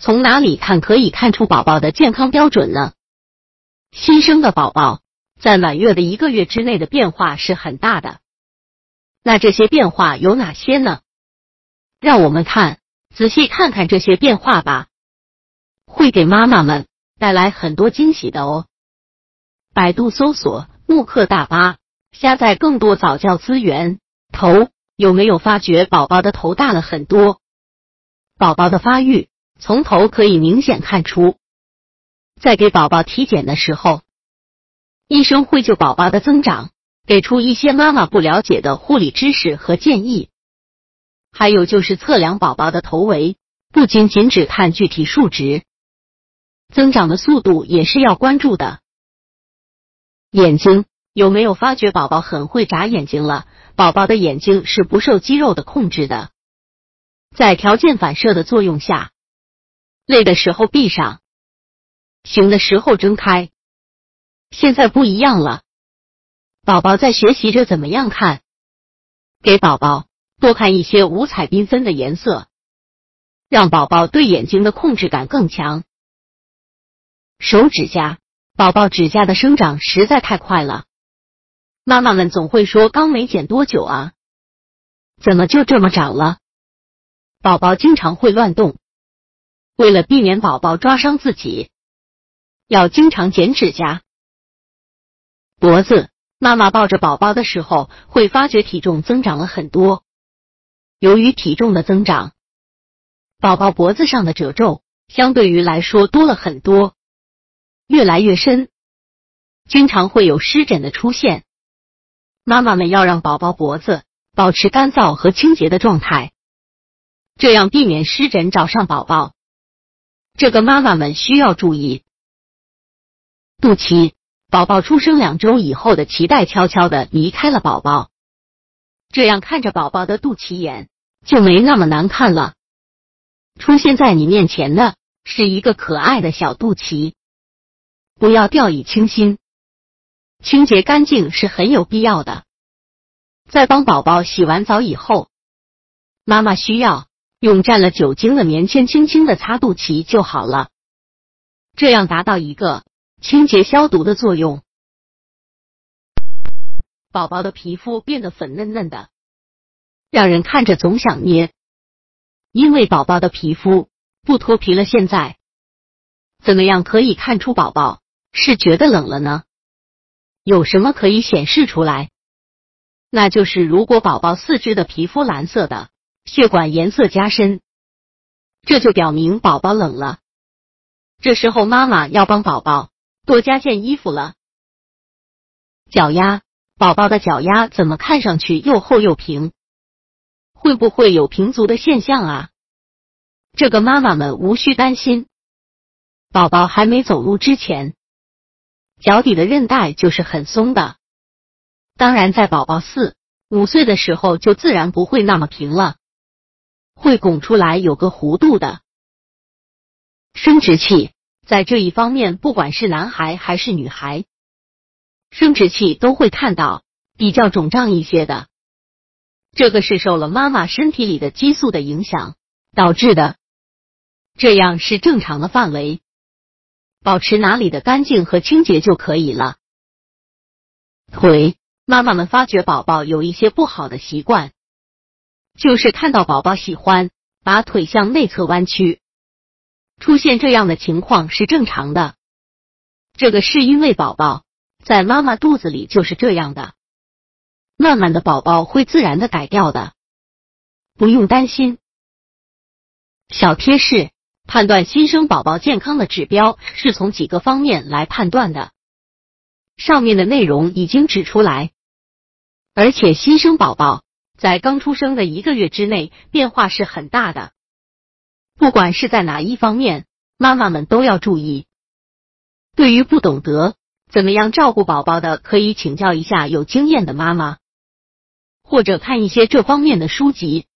从哪里看可以看出宝宝的健康标准呢？新生的宝宝在满月的一个月之内的变化是很大的。那这些变化有哪些呢？让我们看仔细看看这些变化吧，会给妈妈们带来很多惊喜的哦。百度搜索“慕课大巴”，下载更多早教资源。头有没有发觉宝宝的头大了很多？宝宝的发育从头可以明显看出。在给宝宝体检的时候，医生会就宝宝的增长给出一些妈妈不了解的护理知识和建议。还有就是测量宝宝的头围，不仅仅只看具体数值，增长的速度也是要关注的。眼睛有没有发觉宝宝很会眨眼睛了？宝宝的眼睛是不受肌肉的控制的，在条件反射的作用下，累的时候闭上，醒的时候睁开。现在不一样了，宝宝在学习着怎么样看，给宝宝多看一些五彩缤纷的颜色，让宝宝对眼睛的控制感更强。手指甲，宝宝指甲的生长实在太快了。妈妈们总会说：“刚没剪多久啊，怎么就这么长了？”宝宝经常会乱动，为了避免宝宝抓伤自己，要经常剪指甲。脖子，妈妈抱着宝宝的时候会发觉体重增长了很多。由于体重的增长，宝宝脖子上的褶皱相对于来说多了很多，越来越深，经常会有湿疹的出现。妈妈们要让宝宝脖子保持干燥和清洁的状态，这样避免湿疹找上宝宝。这个妈妈们需要注意。肚脐，宝宝出生两周以后的脐带悄悄的离开了宝宝，这样看着宝宝的肚脐眼就没那么难看了。出现在你面前的是一个可爱的小肚脐，不要掉以轻心。清洁干净是很有必要的。在帮宝宝洗完澡以后，妈妈需要用蘸了酒精的棉签轻轻的擦肚脐就好了，这样达到一个清洁消毒的作用。宝宝的皮肤变得粉嫩嫩的，让人看着总想捏。因为宝宝的皮肤不脱皮了，现在怎么样可以看出宝宝是觉得冷了呢？有什么可以显示出来？那就是如果宝宝四肢的皮肤蓝色的，血管颜色加深，这就表明宝宝冷了。这时候妈妈要帮宝宝多加件衣服了。脚丫，宝宝的脚丫怎么看上去又厚又平？会不会有平足的现象啊？这个妈妈们无需担心，宝宝还没走路之前。脚底的韧带就是很松的，当然在宝宝四五岁的时候就自然不会那么平了，会拱出来有个弧度的。生殖器在这一方面，不管是男孩还是女孩，生殖器都会看到比较肿胀一些的，这个是受了妈妈身体里的激素的影响导致的，这样是正常的范围。保持哪里的干净和清洁就可以了。腿，妈妈们发觉宝宝有一些不好的习惯，就是看到宝宝喜欢把腿向内侧弯曲，出现这样的情况是正常的。这个是因为宝宝在妈妈肚子里就是这样的，慢慢的宝宝会自然的改掉的，不用担心。小贴士。判断新生宝宝健康的指标是从几个方面来判断的，上面的内容已经指出来，而且新生宝宝在刚出生的一个月之内变化是很大的，不管是在哪一方面，妈妈们都要注意。对于不懂得怎么样照顾宝宝的，可以请教一下有经验的妈妈，或者看一些这方面的书籍。